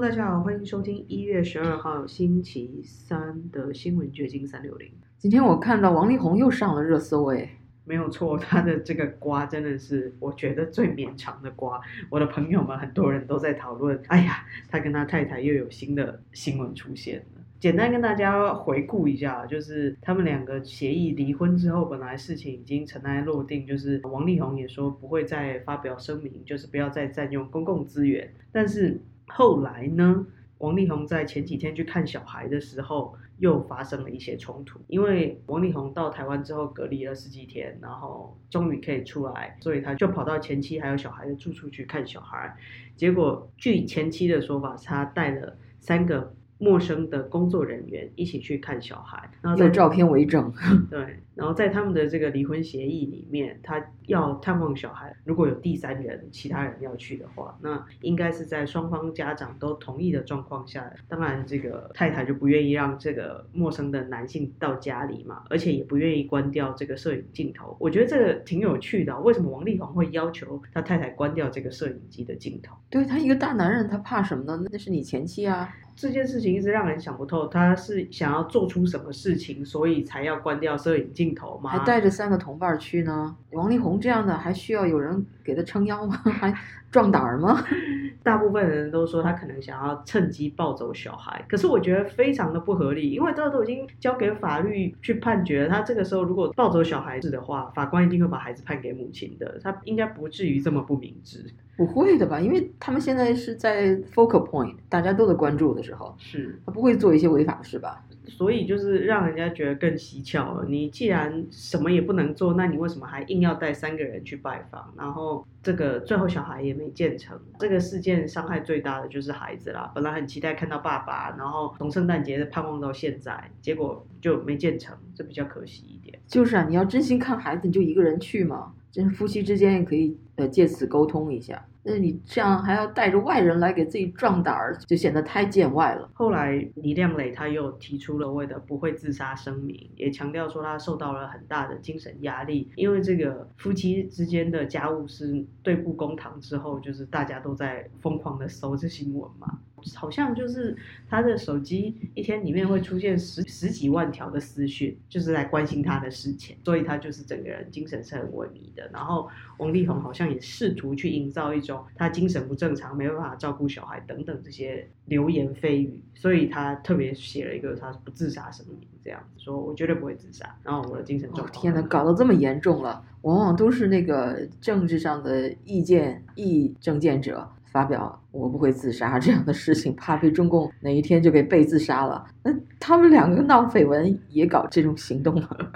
大家好，欢迎收听一月十二号星期三的新闻掘金三六零。今天我看到王力宏又上了热搜，哎，没有错，他的这个瓜真的是我觉得最绵长的瓜。我的朋友们很多人都在讨论，哎呀，他跟他太太又有新的新闻出现了。简单跟大家回顾一下，就是他们两个协议离婚之后，本来事情已经尘埃落定，就是王力宏也说不会再发表声明，就是不要再占用公共资源。但是后来呢，王力宏在前几天去看小孩的时候，又发生了一些冲突。因为王力宏到台湾之后隔离了十几天，然后终于可以出来，所以他就跑到前妻还有小孩的住处去看小孩。结果据前妻的说法，他带了三个。陌生的工作人员一起去看小孩，然后有照片为证。对，然后在他们的这个离婚协议里面，他要探望小孩，如果有第三人、其他人要去的话，那应该是在双方家长都同意的状况下。当然，这个太太就不愿意让这个陌生的男性到家里嘛，而且也不愿意关掉这个摄影镜头。我觉得这个挺有趣的，为什么王力宏会要求他太太关掉这个摄影机的镜头？对他一个大男人，他怕什么呢？那是你前妻啊。这件事情一直让人想不透，他是想要做出什么事情，所以才要关掉摄影镜头吗？还带着三个同伴去呢？王力宏这样的还需要有人给他撑腰吗？还壮胆儿吗？大部分人都说他可能想要趁机抱走小孩，可是我觉得非常的不合理，因为这都已经交给法律去判决了。他这个时候如果抱走小孩子的话，法官一定会把孩子判给母亲的，他应该不至于这么不明智。不会的吧？因为他们现在是在 focal point，大家都在关注的时候，是他不会做一些违法的事吧？所以就是让人家觉得更蹊跷了。你既既然什么也不能做，那你为什么还硬要带三个人去拜访？然后这个最后小孩也没建成。这个事件伤害最大的就是孩子啦。本来很期待看到爸爸，然后从圣诞节盼望到现在，结果就没建成，这比较可惜一点。就是啊，你要真心看孩子，你就一个人去嘛。就是夫妻之间也可以呃借此沟通一下。那你这样还要带着外人来给自己壮胆儿，就显得太见外了。后来李亮磊他又提出了为的不会自杀声明，也强调说他受到了很大的精神压力，因为这个夫妻之间的家务事对簿公堂之后，就是大家都在疯狂的搜这新闻嘛。好像就是他的手机一天里面会出现十十几万条的私讯，就是来关心他的事情，所以他就是整个人精神是很萎靡的。然后王力宏好像也试图去营造一种他精神不正常，没办法照顾小孩等等这些流言蜚语，所以他特别写了一个他不自杀声明，这样子说我绝对不会自杀。然后我的精神状况，天哪，搞得这么严重了，往往都是那个政治上的意见意政见者。发表我不会自杀这样的事情，怕被中共哪一天就给被自杀了。那他们两个闹绯闻也搞这种行动了，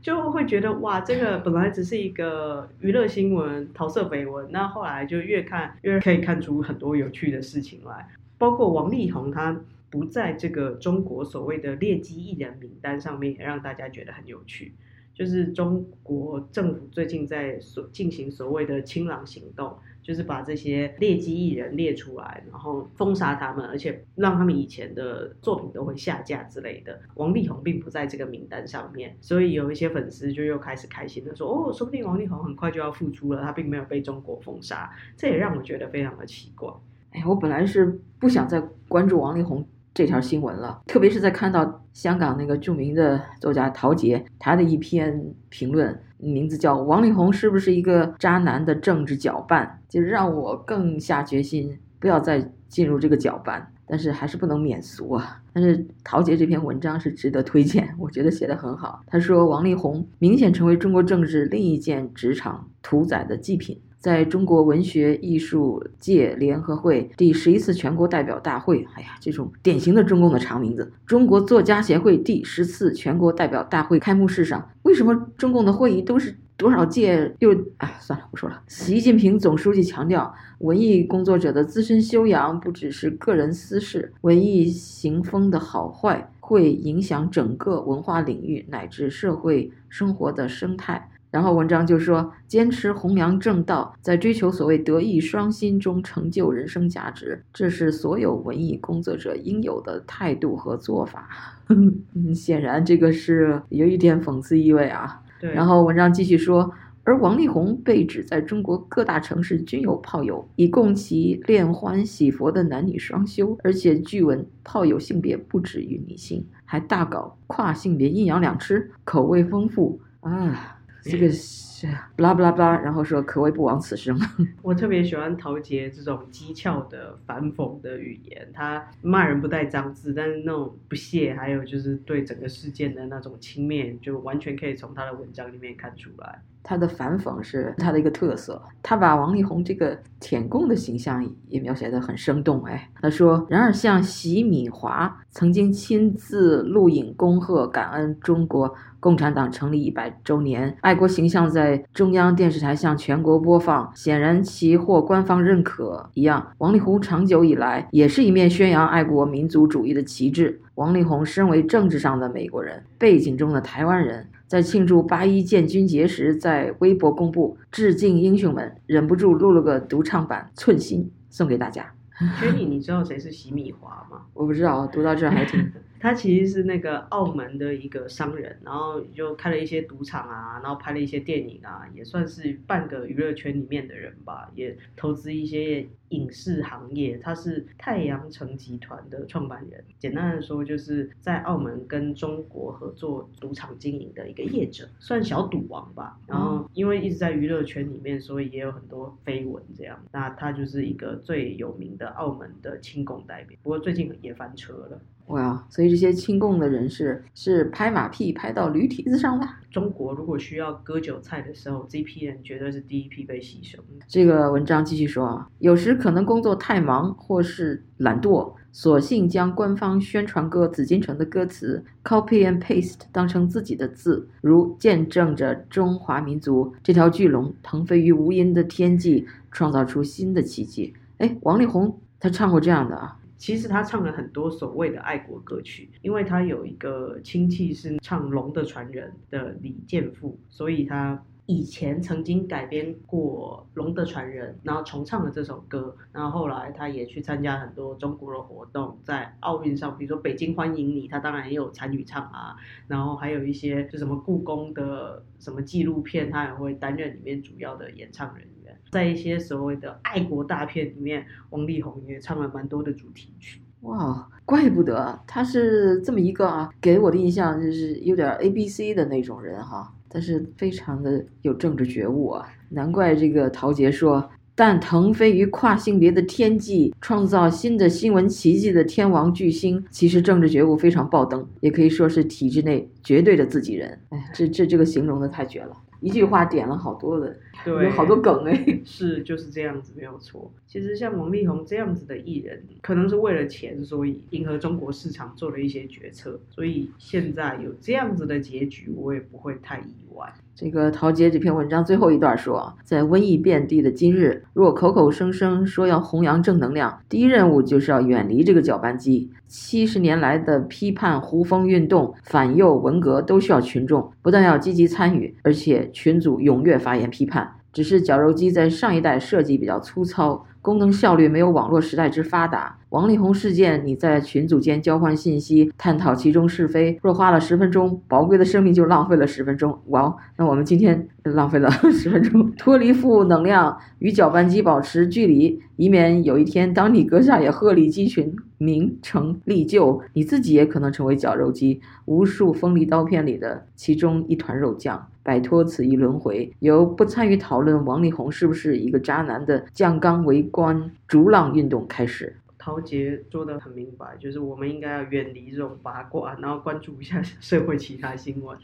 就会觉得哇，这个本来只是一个娱乐新闻、桃色绯闻，那后来就越看越可以看出很多有趣的事情来。包括王力宏他不在这个中国所谓的劣迹艺人名单上面，也让大家觉得很有趣。就是中国政府最近在所进行所谓的“清朗行动”。就是把这些劣迹艺人列出来，然后封杀他们，而且让他们以前的作品都会下架之类的。王力宏并不在这个名单上面，所以有一些粉丝就又开始开心的说：“哦，说不定王力宏很快就要复出了，他并没有被中国封杀。”这也让我觉得非常的奇怪。哎，我本来是不想再关注王力宏这条新闻了，特别是在看到香港那个著名的作家陶杰他的一篇评论。名字叫王力宏是不是一个渣男的政治搅拌，就让我更下决心不要再进入这个搅拌。但是还是不能免俗啊。但是陶杰这篇文章是值得推荐，我觉得写得很好。他说王力宏明显成为中国政治另一件职场屠宰的祭品。在中国文学艺术界联合会第十一次全国代表大会，哎呀，这种典型的中共的长名字。中国作家协会第十次全国代表大会开幕式上，为什么中共的会议都是多少届又……啊，算了，不说了。习近平总书记强调，文艺工作者的自身修养不只是个人私事，文艺行风的好坏会影响整个文化领域乃至社会生活的生态。然后文章就说，坚持弘扬正道，在追求所谓德艺双馨中成就人生价值，这是所有文艺工作者应有的态度和做法。显然，这个是有一点讽刺意味啊。对。然后文章继续说，而王力宏被指在中国各大城市均有炮友，以供其恋欢喜佛的男女双修，而且据闻炮友性别不止于女性，还大搞跨性别阴阳两吃，口味丰富啊。这个是不拉不拉不拉，然后说可谓不枉此生。我特别喜欢陶杰这种讥诮的反讽的语言，他骂人不带脏字，但是那种不屑，还有就是对整个事件的那种轻蔑，就完全可以从他的文章里面看出来。他的反讽是他的一个特色，他把王力宏这个舔共的形象也描写得很生动。哎，他说：“然而，像习米华曾经亲自录影恭贺感恩中国共产党成立一百周年，爱国形象在中央电视台向全国播放，显然其获官方认可一样。王力宏长久以来也是一面宣扬爱国民族主义的旗帜。王力宏身为政治上的美国人，背景中的台湾人。”在庆祝八一建军节时，在微博公布致敬英雄们，忍不住录了个独唱版《寸心》送给大家。Jenny，你知道谁是洗米华吗？我不知道，读到这还挺。他其实是那个澳门的一个商人，然后就开了一些赌场啊，然后拍了一些电影啊，也算是半个娱乐圈里面的人吧，也投资一些影视行业。他是太阳城集团的创办人，简单的说就是在澳门跟中国合作赌场经营的一个业者，算小赌王吧。然后因为一直在娱乐圈里面，所以也有很多绯闻这样。那他就是一个最有名的澳门的亲共代表，不过最近也翻车了。哇，所以这些亲共的人士是拍马屁拍到驴蹄子上了。中国如果需要割韭菜的时候，这批人绝对是第一批被牺牲。这个文章继续说啊，有时可能工作太忙或是懒惰，索性将官方宣传歌《紫禁城》的歌词 copy and paste 当成自己的字，如见证着中华民族这条巨龙腾飞于无垠的天际，创造出新的奇迹。哎，王力宏他唱过这样的啊。其实他唱了很多所谓的爱国歌曲，因为他有一个亲戚是唱《龙的传人》的李健富，所以他以前曾经改编过《龙的传人》，然后重唱了这首歌。然后后来他也去参加很多中国的活动，在奥运上，比如说北京欢迎你，他当然也有参与唱啊。然后还有一些就什么故宫的什么纪录片，他也会担任里面主要的演唱人。在一些所谓的爱国大片里面，王力宏也唱了蛮多的主题曲。哇，怪不得他是这么一个啊，给我的印象就是有点 A B C 的那种人哈。但是非常的有政治觉悟啊，难怪这个陶杰说，但腾飞于跨性别的天际，创造新的新闻奇迹的天王巨星，其实政治觉悟非常爆灯，也可以说是体制内绝对的自己人。哎，这这这个形容的太绝了。一句话点了好多的，有好多梗哎，是就是这样子没有错。其实像王力宏这样子的艺人，可能是为了钱，所以迎合中国市场做了一些决策，所以现在有这样子的结局，我也不会太意外。这个陶杰这篇文章最后一段说，在瘟疫遍地的今日，若口口声声说要弘扬正能量，第一任务就是要远离这个搅拌机。七十年来的批判胡风运动、反右文革都需要群众不但要积极参与，而且群组踊跃发言批判。只是绞肉机在上一代设计比较粗糙。功能效率没有网络时代之发达。王力宏事件，你在群组间交换信息，探讨其中是非，若花了十分钟，宝贵的生命就浪费了十分钟。哇，那我们今天浪费了 十分钟，脱离负能量，与搅拌机保持距离，以免有一天当你阁下也鹤立鸡群，名成利就，你自己也可能成为绞肉机，无数锋利刀片里的其中一团肉酱。摆脱此一轮回，由不参与讨论王力宏是不是一个渣男的酱缸围观逐浪运动开始。陶杰说的很明白，就是我们应该要远离这种八卦，然后关注一下社会其他新闻。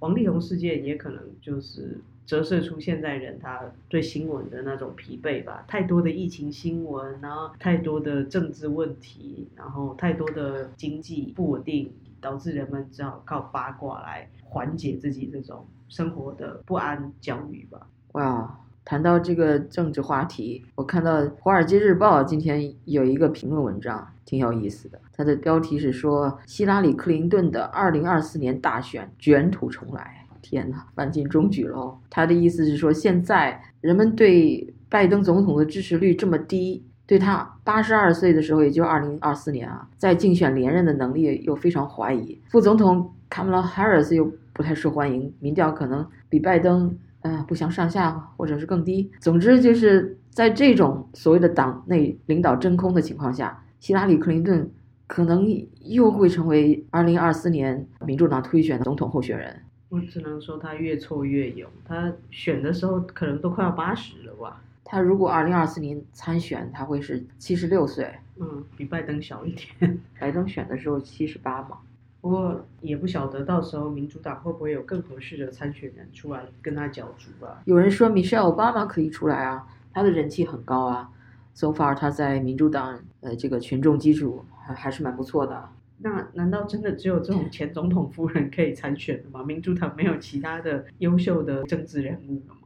王力宏事件也可能就是折射出现在人他对新闻的那种疲惫吧。太多的疫情新闻，然后太多的政治问题，然后太多的经济不稳定，导致人们只好靠八卦来缓解自己这种。生活的不安、焦虑吧。哇，谈到这个政治话题，我看到《华尔街日报》今天有一个评论文章，挺有意思的。它的标题是说希拉里·克林顿的2024年大选卷土重来。天哪，万尽中举喽！他的意思是说，现在人们对拜登总统的支持率这么低，对他82岁的时候，也就2024年啊，在竞选连任的能力又非常怀疑。副总统卡马拉·哈里斯又。不太受欢迎，民调可能比拜登呃不相上下，或者是更低。总之就是在这种所谓的党内领导真空的情况下，希拉里·克林顿可能又会成为二零二四年民主党推选的总统候选人。我只能说他越挫越勇，他选的时候可能都快要八十了吧。他如果二零二四年参选，他会是七十六岁。嗯，比拜登小一点。拜登选的时候七十八嘛。不过也不晓得到时候民主党会不会有更合适的参选人出来跟他角逐吧。有人说 Michelle Obama 可以出来啊，他的人气很高啊。So far，他在民主党呃这个群众基础还还是蛮不错的。那难道真的只有这种前总统夫人可以参选的吗？民主党没有其他的优秀的政治人物吗？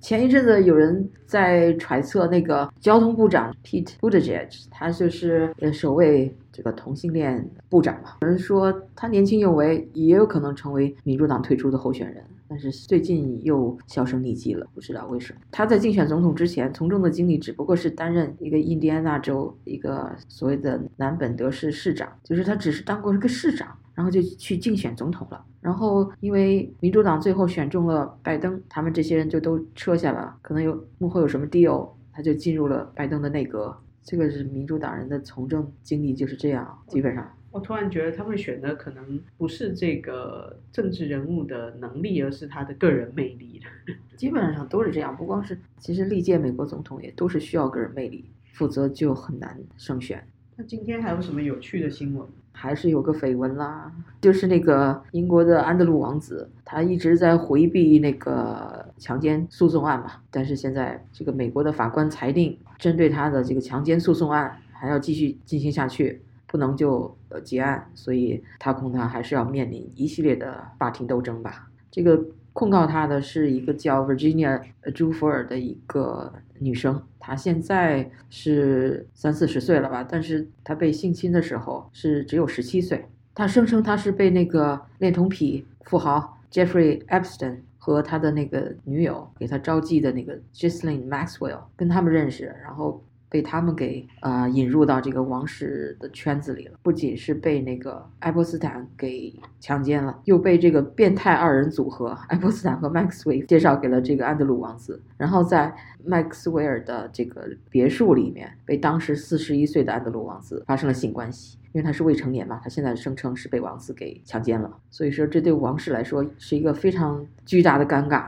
前一阵子有人在揣测那个交通部长 Pete Buttigieg，他就是呃首位这个同性恋部长嘛。有人说他年轻有为，也有可能成为民主党推出的候选人。但是最近又销声匿迹了，不知道为什么。他在竞选总统之前，从政的经历只不过是担任一个印第安纳州一个所谓的南本德市市长，就是他只是当过一个市长，然后就去竞选总统了。然后因为民主党最后选中了拜登，他们这些人就都撤下了，可能有幕后有什么 deal，他就进入了拜登的内阁。这个是民主党人的从政经历就是这样，基本上。我突然觉得他们选的可能不是这个政治人物的能力，而是他的个人魅力基本上都是这样，不光是，其实历届美国总统也都是需要个人魅力，否则就很难胜选。那今天还有什么有趣的新闻？还是有个绯闻啦，就是那个英国的安德鲁王子，他一直在回避那个强奸诉讼案嘛。但是现在这个美国的法官裁定，针对他的这个强奸诉讼案还要继续进行下去。不能就呃结案，所以他恐怕还是要面临一系列的法庭斗争吧。这个控告他的是一个叫 Virginia 呃朱福尔的一个女生，她现在是三四十岁了吧，但是她被性侵的时候是只有十七岁。她声称她是被那个恋童癖富豪 Jeffrey Epstein 和他的那个女友给他招妓的那个 Ghislaine Maxwell 跟他们认识，然后。被他们给呃引入到这个王室的圈子里了，不仅是被那个爱泼斯坦给强奸了，又被这个变态二人组合爱泼斯坦和麦克斯韦介绍给了这个安德鲁王子，然后在麦克斯韦尔的这个别墅里面，被当时四十一岁的安德鲁王子发生了性关系，因为他是未成年嘛，他现在声称是被王子给强奸了，所以说这对王室来说是一个非常巨大的尴尬，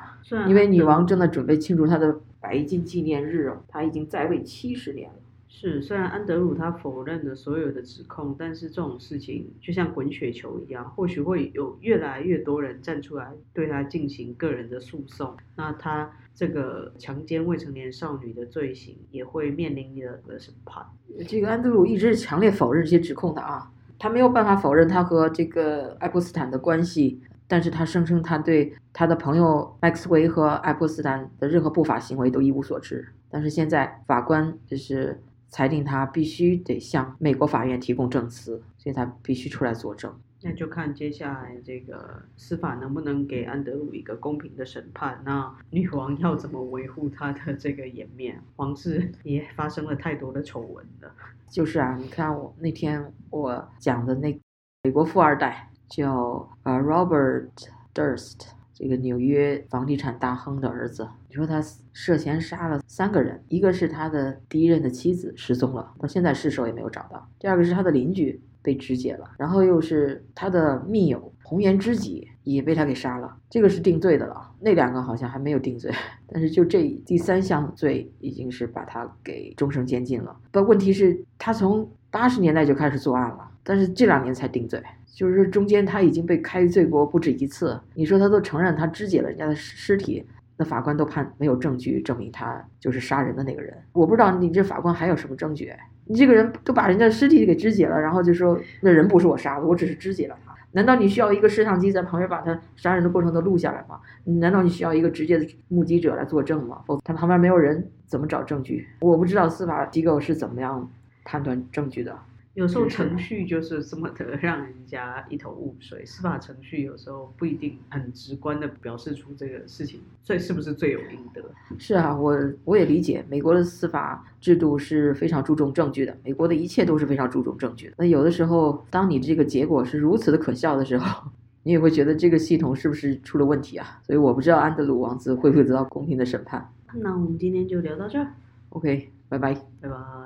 因为女王正在准备庆祝她的。白金纪念日哦，她已经在位七十年了。是，虽然安德鲁他否认了所有的指控，但是这种事情就像滚雪球一样，或许会有越来越多人站出来对他进行个人的诉讼。那他这个强奸未成年少女的罪行也会面临一个审判。这个安德鲁一直是强烈否认这些指控的啊，他没有办法否认他和这个爱泼斯坦的关系。但是他声称他对他的朋友麦克斯韦和爱泼斯坦的任何不法行为都一无所知。但是现在法官就是裁定他必须得向美国法院提供证词，所以他必须出来作证。那就看接下来这个司法能不能给安德鲁一个公平的审判。那女王要怎么维护她的这个颜面？皇室也发生了太多的丑闻了。就是啊，你看我那天我讲的那美国富二代。叫呃 Robert Durst，这个纽约房地产大亨的儿子。你说他涉嫌杀了三个人，一个是他的第一任的妻子失踪了，到现在尸首也没有找到；第二个是他的邻居被肢解了，然后又是他的密友红颜知己也被他给杀了。这个是定罪的了，那两个好像还没有定罪。但是就这第三项罪，已经是把他给终生监禁了。不，问题是，他从八十年代就开始作案了，但是这两年才定罪。就是中间他已经被开罪过不止一次，你说他都承认他肢解了人家的尸体，那法官都判没有证据证明他就是杀人的那个人。我不知道你这法官还有什么证据？你这个人都把人家尸体给肢解了，然后就说那人不是我杀的，我只是肢解了他。难道你需要一个摄像机在旁边把他杀人的过程都录下来吗？难道你需要一个直接的目击者来作证吗？否则，他旁边没有人怎么找证据？我不知道司法机构是怎么样判断证据的。有时候程序就是这么的 让人家一头雾水，司法程序有时候不一定很直观的表示出这个事情最是不是罪有应得。是啊，我我也理解，美国的司法制度是非常注重证据的，美国的一切都是非常注重证据的。那有的时候，当你这个结果是如此的可笑的时候，你也会觉得这个系统是不是出了问题啊？所以我不知道安德鲁王子会不会得到公平的审判。那我们今天就聊到这儿，OK，拜拜。拜拜。